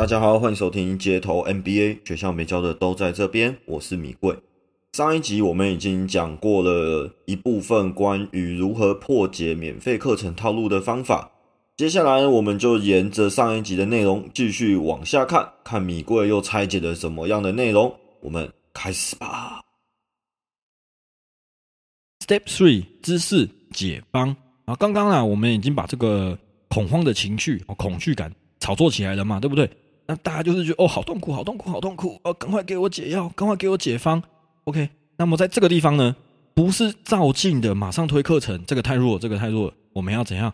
大家好，欢迎收听街头 NBA，学校没教的都在这边。我是米贵。上一集我们已经讲过了一部分关于如何破解免费课程套路的方法，接下来我们就沿着上一集的内容继续往下看，看米贵又拆解了什么样的内容。我们开始吧。Step Three 知识解方啊，刚刚啊，我们已经把这个恐慌的情绪、恐惧感炒作起来了嘛，对不对？那大家就是觉得哦，好痛苦，好痛苦，好痛苦，哦，赶快给我解药，赶快给我解方。OK，那么在这个地方呢，不是照镜的，马上推课程，这个太弱，这个太弱，我们要怎样？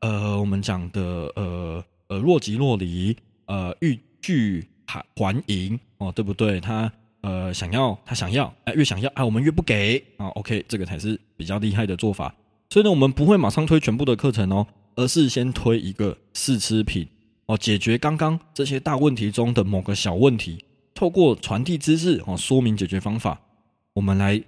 呃，我们讲的呃呃若即若离，呃欲拒还还迎哦，对不对？他呃想要，他想要，哎，越想要啊，我们越不给啊。OK，这个才是比较厉害的做法。所以呢，我们不会马上推全部的课程哦，而是先推一个试吃品。哦，解决刚刚这些大问题中的某个小问题，透过传递知识哦，说明解决方法，我们来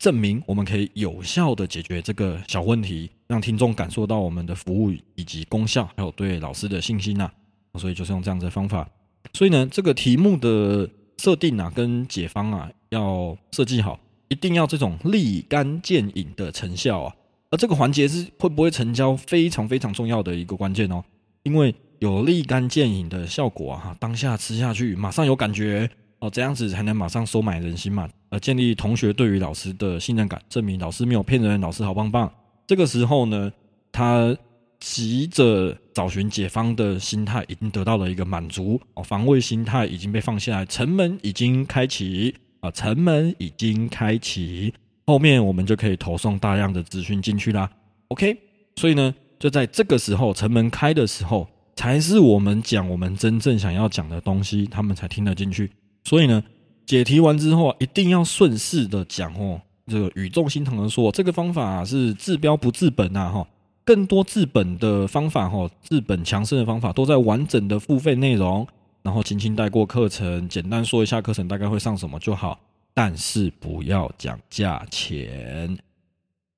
证明我们可以有效的解决这个小问题，让听众感受到我们的服务以及功效，还有对老师的信心呐。所以就是用这样子的方法。所以呢，这个题目的设定啊，跟解方啊，要设计好，一定要这种立竿见影的成效啊。而这个环节是会不会成交，非常非常重要的一个关键哦，因为。有立竿见影的效果啊！当下吃下去，马上有感觉哦，这样子才能马上收买人心嘛，呃，建立同学对于老师的信任感，证明老师没有骗人，老师好棒棒。这个时候呢，他急着找寻解方的心态已经得到了一个满足哦，防卫心态已经被放下来，城门已经开启啊，城门已经开启，后面我们就可以投送大量的资讯进去啦。OK，所以呢，就在这个时候，城门开的时候。才是我们讲我们真正想要讲的东西，他们才听得进去。所以呢，解题完之后一定要顺势的讲哦，这个语重心长的说，这个方法是治标不治本呐哈。更多治本的方法哈，治本强身的方法都在完整的付费内容，然后轻轻带过课程，简单说一下课程大概会上什么就好，但是不要讲价钱。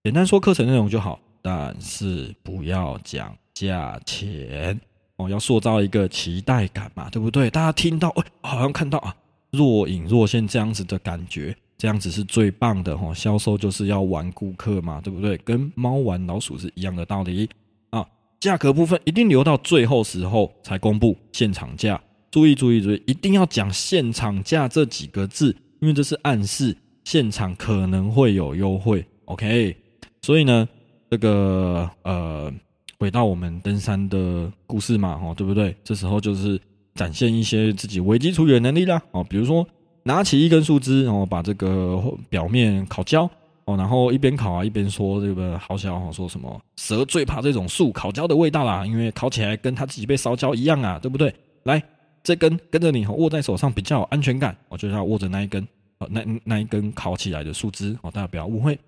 简单说课程内容就好，但是不要讲价钱。哦，要塑造一个期待感嘛，对不对？大家听到，哎，好像看到啊，若隐若现这样子的感觉，这样子是最棒的哈。销售就是要玩顾客嘛，对不对？跟猫玩老鼠是一样的道理啊。价格部分一定留到最后时候才公布现场价，注意注意注意，一定要讲现场价这几个字，因为这是暗示现场可能会有优惠。OK，所以呢，这个呃。回到我们登山的故事嘛，哦，对不对？这时候就是展现一些自己危机处理能力啦，哦，比如说拿起一根树枝，然后把这个表面烤焦，哦，然后一边烤啊一边说这个好小哦，说什么蛇最怕这种树烤焦的味道啦，因为烤起来跟它自己被烧焦一样啊，对不对？来，这根跟着你握在手上比较有安全感，我就要握着那一根，哦，那那一根烤起来的树枝，哦，大家不要误会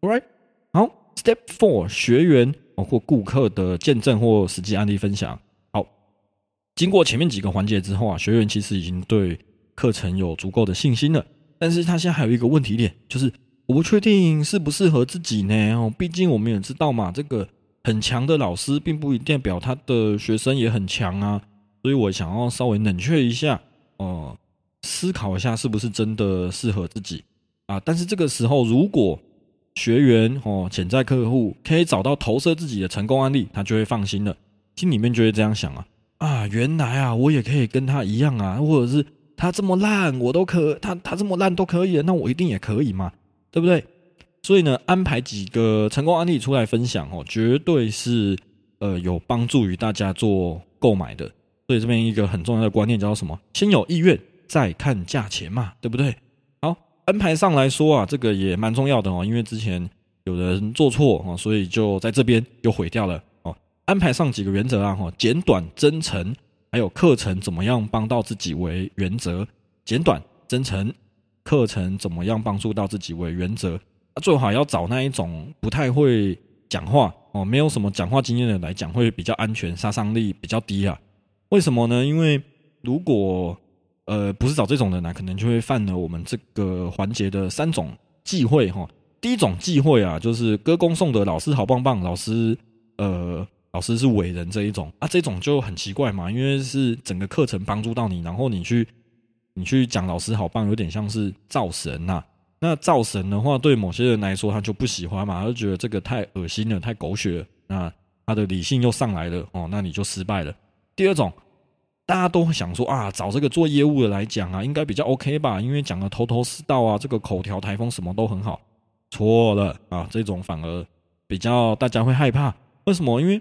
，All right，好，Step Four，学员。或顾客的见证或实际案例分享。好，经过前面几个环节之后啊，学员其实已经对课程有足够的信心了。但是他现在还有一个问题点，就是我不确定适不适合自己呢。哦，毕竟我们也知道嘛，这个很强的老师并不一定代表他的学生也很强啊。所以我想要稍微冷却一下，哦，思考一下是不是真的适合自己啊。但是这个时候如果学员哦，潜在客户可以找到投射自己的成功案例，他就会放心了，心里面就会这样想啊啊，原来啊，我也可以跟他一样啊，或者是他这么烂，我都可他他这么烂都可以，那我一定也可以嘛，对不对？所以呢，安排几个成功案例出来分享哦，绝对是呃有帮助于大家做购买的。所以这边一个很重要的观念叫做什么？先有意愿，再看价钱嘛，对不对？安排上来说啊，这个也蛮重要的哦，因为之前有人做错哦，所以就在这边又毁掉了哦。安排上几个原则啊，哈，简短、真诚，还有课程怎么样帮到自己为原则。简短、真诚，课程怎么样帮助到自己为原则。最好要找那一种不太会讲话哦，没有什么讲话经验的来讲，会比较安全，杀伤力比较低啊。为什么呢？因为如果呃，不是找这种人来，可能就会犯了我们这个环节的三种忌讳哈。第一种忌讳啊，就是歌功颂德，老师好棒棒，老师呃老师是伟人这一种啊，这种就很奇怪嘛，因为是整个课程帮助到你，然后你去你去讲老师好棒，有点像是造神呐。那造神的话，对某些人来说他就不喜欢嘛，他就觉得这个太恶心了，太狗血了。那他的理性又上来了哦，那你就失败了。第二种。大家都想说啊，找这个做业务的来讲啊，应该比较 OK 吧？因为讲的头头是道啊，这个口条、台风什么都很好。错了啊，这种反而比较大家会害怕。为什么？因为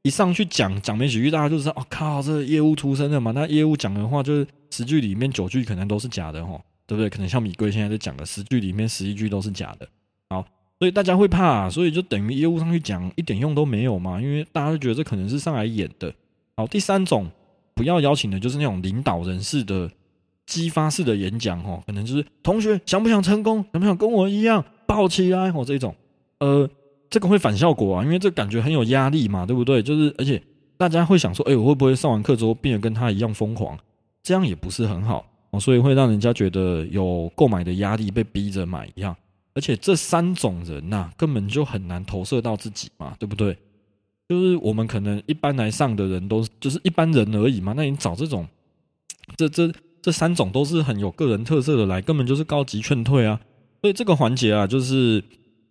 一上去讲讲没几句，大家就知道，哦靠，这业务出身的嘛。那业务讲的话，就是十句里面九句可能都是假的哈，对不对？可能像米贵现在在讲的十句里面十一句都是假的。好，所以大家会怕，所以就等于业务上去讲一点用都没有嘛。因为大家都觉得这可能是上来演的。好，第三种。不要邀请的，就是那种领导人士的激发式的演讲哦，可能就是同学想不想成功，想不想跟我一样抱起来哦这种，呃，这个会反效果啊，因为这感觉很有压力嘛，对不对？就是而且大家会想说，哎，我会不会上完课之后变得跟他一样疯狂？这样也不是很好哦，所以会让人家觉得有购买的压力，被逼着买一样。而且这三种人呐，根本就很难投射到自己嘛，对不对？就是我们可能一般来上的人都就是一般人而已嘛，那你找这种，这这这三种都是很有个人特色的来，根本就是高级劝退啊。所以这个环节啊，就是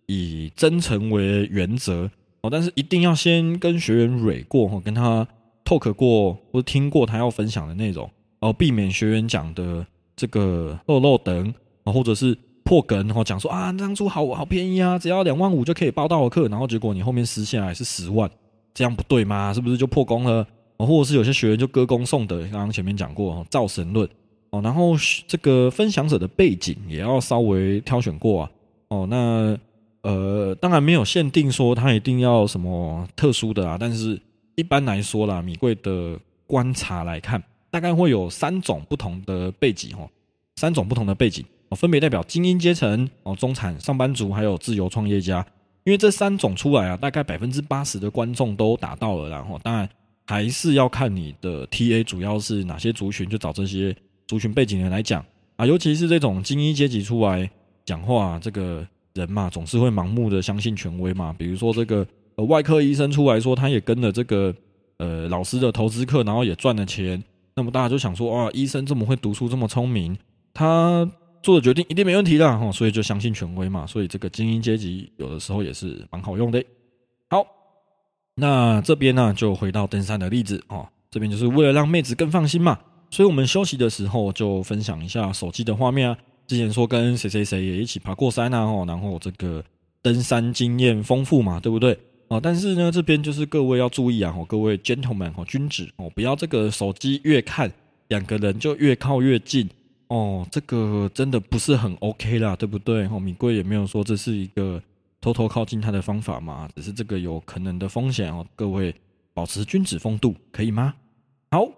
以真诚为原则哦，但是一定要先跟学员蕊过哈，跟他 talk 过或听过他要分享的内容哦，避免学员讲的这个漏漏等啊，或者是破梗然后讲说啊，当初好好便宜啊，只要两万五就可以报到的课，然后结果你后面撕下来是十万。这样不对吗？是不是就破功了？哦，或者是有些学员就歌功颂德，刚刚前面讲过哦，造神论哦，然后这个分享者的背景也要稍微挑选过啊。哦，那呃，当然没有限定说他一定要什么特殊的啊，但是一般来说啦，米贵的观察来看，大概会有三种不同的背景哦，三种不同的背景，分别代表精英阶层哦、中产上班族还有自由创业家。因为这三种出来啊，大概百分之八十的观众都达到了，然后当然还是要看你的 TA 主要是哪些族群，就找这些族群背景人来讲啊，尤其是这种精英阶级出来讲话，这个人嘛，总是会盲目的相信权威嘛。比如说这个呃外科医生出来说，他也跟了这个呃老师的投资课，然后也赚了钱，那么大家就想说啊，医生这么会读书，这么聪明，他。做的决定一定没问题的哈，所以就相信权威嘛，所以这个精英阶级有的时候也是蛮好用的。好，那这边呢就回到登山的例子哦，这边就是为了让妹子更放心嘛，所以我们休息的时候就分享一下手机的画面啊。之前说跟谁谁谁也一起爬过山啊，哦，然后这个登山经验丰富嘛，对不对？哦，但是呢这边就是各位要注意啊，哦，各位 gentlemen 哦，君子哦，不要这个手机越看两个人就越靠越近。哦，这个真的不是很 OK 啦，对不对？哦，米贵也没有说这是一个偷偷靠近他的方法嘛，只是这个有可能的风险哦。各位保持君子风度，可以吗？好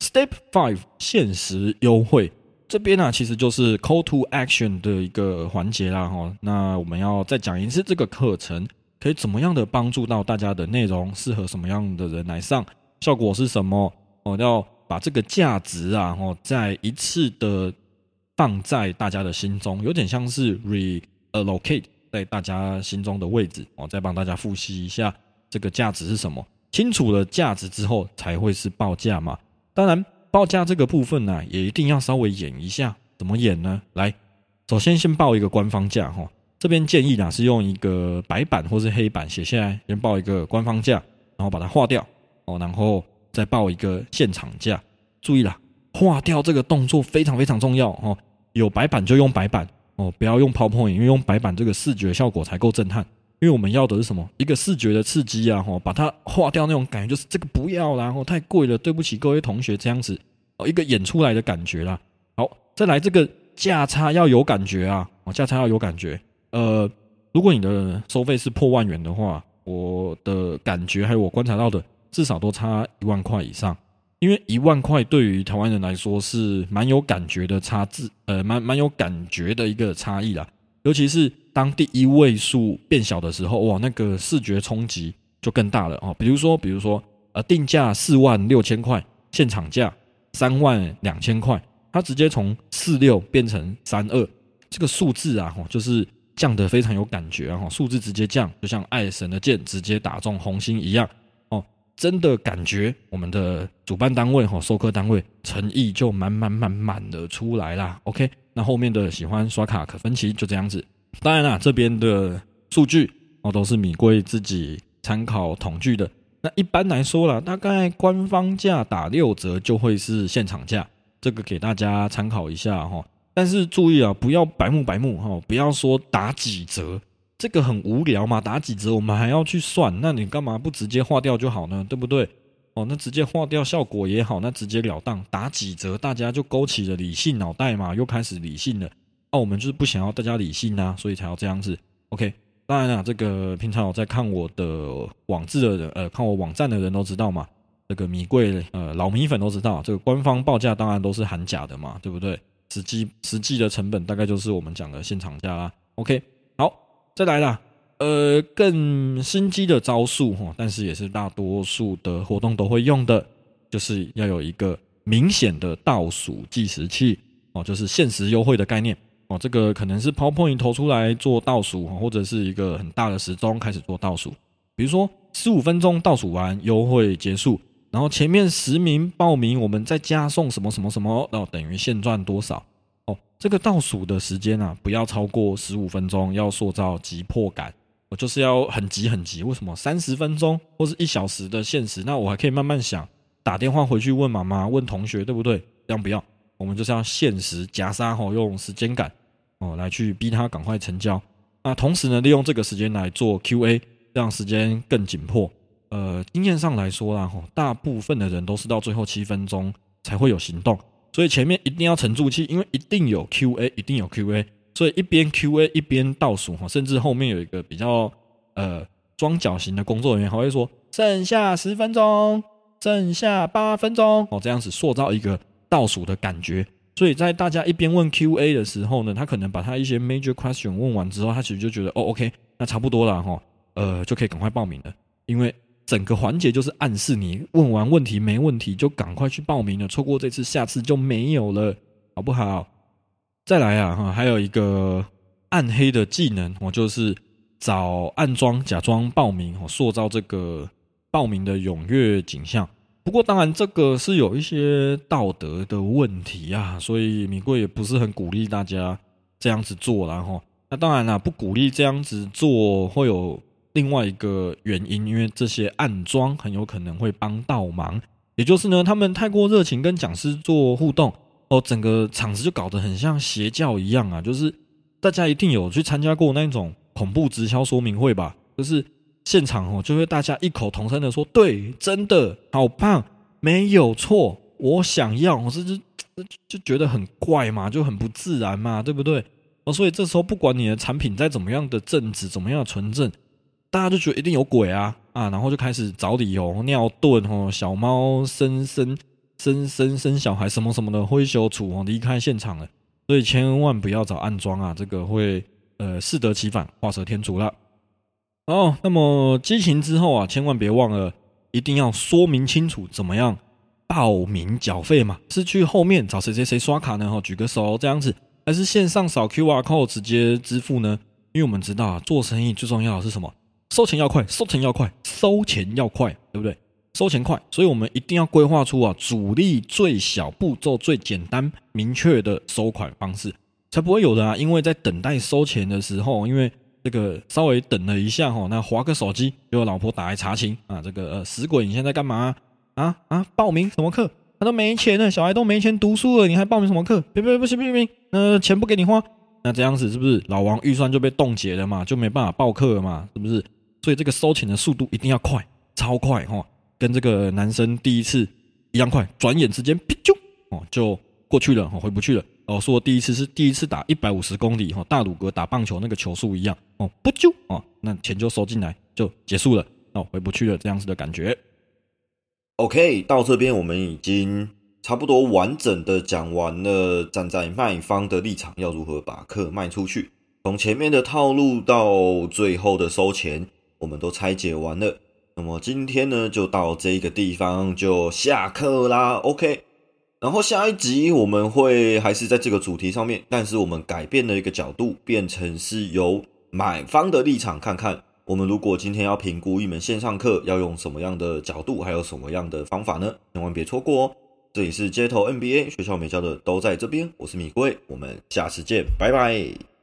，Step Five，限时优惠这边呢，其实就是 Call to Action 的一个环节啦。哈，那我们要再讲一次这个课程可以怎么样的帮助到大家的内容，适合什么样的人来上，效果是什么？哦，要。把这个价值啊，哦，再一次的放在大家的心中，有点像是 reallocate 在大家心中的位置哦，再帮大家复习一下这个价值是什么。清楚了价值之后，才会是报价嘛。当然，报价这个部分呢，也一定要稍微演一下。怎么演呢？来，首先先报一个官方价哈。这边建议呢是用一个白板或是黑板写下来，先报一个官方价，然后把它划掉哦，然后。再报一个现场价，注意啦，划掉这个动作非常非常重要哦。有白板就用白板哦，不要用 PowerPoint，因为用白板这个视觉效果才够震撼。因为我们要的是什么？一个视觉的刺激啊！哈，把它划掉那种感觉，就是这个不要啦，然后太贵了，对不起各位同学，这样子哦，一个演出来的感觉啦。好，再来这个价差要有感觉啊！哦，价差要有感觉。呃，如果你的收费是破万元的话，我的感觉还有我观察到的。至少都差一万块以上，因为一万块对于台湾人来说是蛮有感觉的差字，呃，蛮蛮有感觉的一个差异啦。尤其是当第一位数变小的时候，哇，那个视觉冲击就更大了哦。比如说，比如说，呃，定价四万六千块，现场价三万两千块，它直接从四六变成三二，这个数字啊，就是降得非常有感觉啊，数字直接降，就像爱神的剑直接打中红心一样。真的感觉我们的主办单位哈，授课单位诚意就满满满满的出来啦。OK，那后面的喜欢刷卡可分期就这样子。当然啦，这边的数据哦都是米贵自己参考统计的。那一般来说啦，大概官方价打六折就会是现场价，这个给大家参考一下哈。但是注意啊，不要白目白目哈，不要说打几折。这个很无聊嘛，打几折我们还要去算，那你干嘛不直接划掉就好呢？对不对？哦，那直接划掉效果也好，那直接了当打几折，大家就勾起了理性脑袋嘛，又开始理性了。那我们就是不想要大家理性啊，所以才要这样子。OK，当然了，这个平常有在看我的网志的人，呃，看我网站的人都知道嘛，这个米贵，呃，老米粉都知道，这个官方报价当然都是含假的嘛，对不对？实际实际的成本大概就是我们讲的现场价啦。OK。再来啦，呃，更心机的招数哈，但是也是大多数的活动都会用的，就是要有一个明显的倒数计时器哦，就是限时优惠的概念哦。这个可能是 PowerPoint 投出来做倒数，或者是一个很大的时钟开始做倒数，比如说十五分钟倒数完优惠结束，然后前面十名报名，我们再加送什么什么什么，然后等于现赚多少。这个倒数的时间啊，不要超过十五分钟，要塑造急迫感。我就是要很急很急。为什么三十分钟或是一小时的限时？那我还可以慢慢想，打电话回去问妈妈、问同学，对不对？这样不要，我们就是要限时夹杀吼，用时间感哦来去逼他赶快成交。那同时呢，利用这个时间来做 Q&A，让时间更紧迫。呃，经验上来说啦，吼，大部分的人都是到最后七分钟才会有行动。所以前面一定要沉住气，因为一定有 Q&A，一定有 Q&A，所以一边 Q&A 一边倒数哈，甚至后面有一个比较呃装脚型的工作人员还会说剩下十分钟，剩下八分钟哦，这样子塑造一个倒数的感觉。所以在大家一边问 Q&A 的时候呢，他可能把他一些 major question 问完之后，他其实就觉得哦 OK，那差不多了哈，呃就可以赶快报名了，因为。整个环节就是暗示你问完问题没问题就赶快去报名了，错过这次下次就没有了，好不好？再来啊哈，还有一个暗黑的技能，我就是找暗装假装报名，哦，塑造这个报名的踊跃景象。不过当然这个是有一些道德的问题啊，所以米贵也不是很鼓励大家这样子做，然后那当然了，不鼓励这样子做会有。另外一个原因，因为这些暗装很有可能会帮倒忙，也就是呢，他们太过热情跟讲师做互动，哦，整个场子就搞得很像邪教一样啊！就是大家一定有去参加过那种恐怖直销说明会吧？就是现场哦，就会大家异口同声的说：“对，真的好棒，没有错，我想要。”我是就就觉得很怪嘛，就很不自然嘛，对不对？哦，所以这时候不管你的产品再怎么样的正直，怎么样的纯正。大家就觉得一定有鬼啊啊，然后就开始找理由，尿遁哦，小猫生生生生生小孩什么什么的，灰修处哦，离开现场了。所以千万不要找暗装啊，这个会呃适得其反，画蛇添足了。哦，那么激情之后啊，千万别忘了，一定要说明清楚怎么样报名缴费嘛？是去后面找谁谁谁刷卡呢？哈，举个手这样子，还是线上扫 Q R code 直接支付呢？因为我们知道啊，做生意最重要的是什么？收钱要快，收钱要快，收钱要快，对不对？收钱快，所以我们一定要规划出啊，主力最小步骤、最简单明确的收款方式，才不会有的啊。因为在等待收钱的时候，因为这个稍微等了一下哈，那划个手机，给我老婆打来查情啊，这个呃死鬼，你现在干嘛啊啊？报名什么课？他都没钱了，小孩都没钱读书了，你还报名什么课？别别不行不行不行，那钱不给你花，那这样子是不是老王预算就被冻结了嘛？就没办法报课了嘛？是不是？所以这个收钱的速度一定要快，超快哈，跟这个男生第一次一样快，转眼之间，就哦就过去了，哦回不去了。哦，说第一次是第一次打一百五十公里哈，大鲁格打棒球那个球速一样，哦不就哦，那钱就收进来就结束了，哦回不去了这样子的感觉。OK，到这边我们已经差不多完整的讲完了，站在卖方的立场要如何把客卖出去，从前面的套路到最后的收钱。我们都拆解完了，那么今天呢，就到这个地方就下课啦。OK，然后下一集我们会还是在这个主题上面，但是我们改变了一个角度，变成是由买方的立场看看我们如果今天要评估一门线上课，要用什么样的角度，还有什么样的方法呢？千万别错过哦！这里是街头 NBA 学校没教的都在这边，我是米贵，我们下次见，拜拜。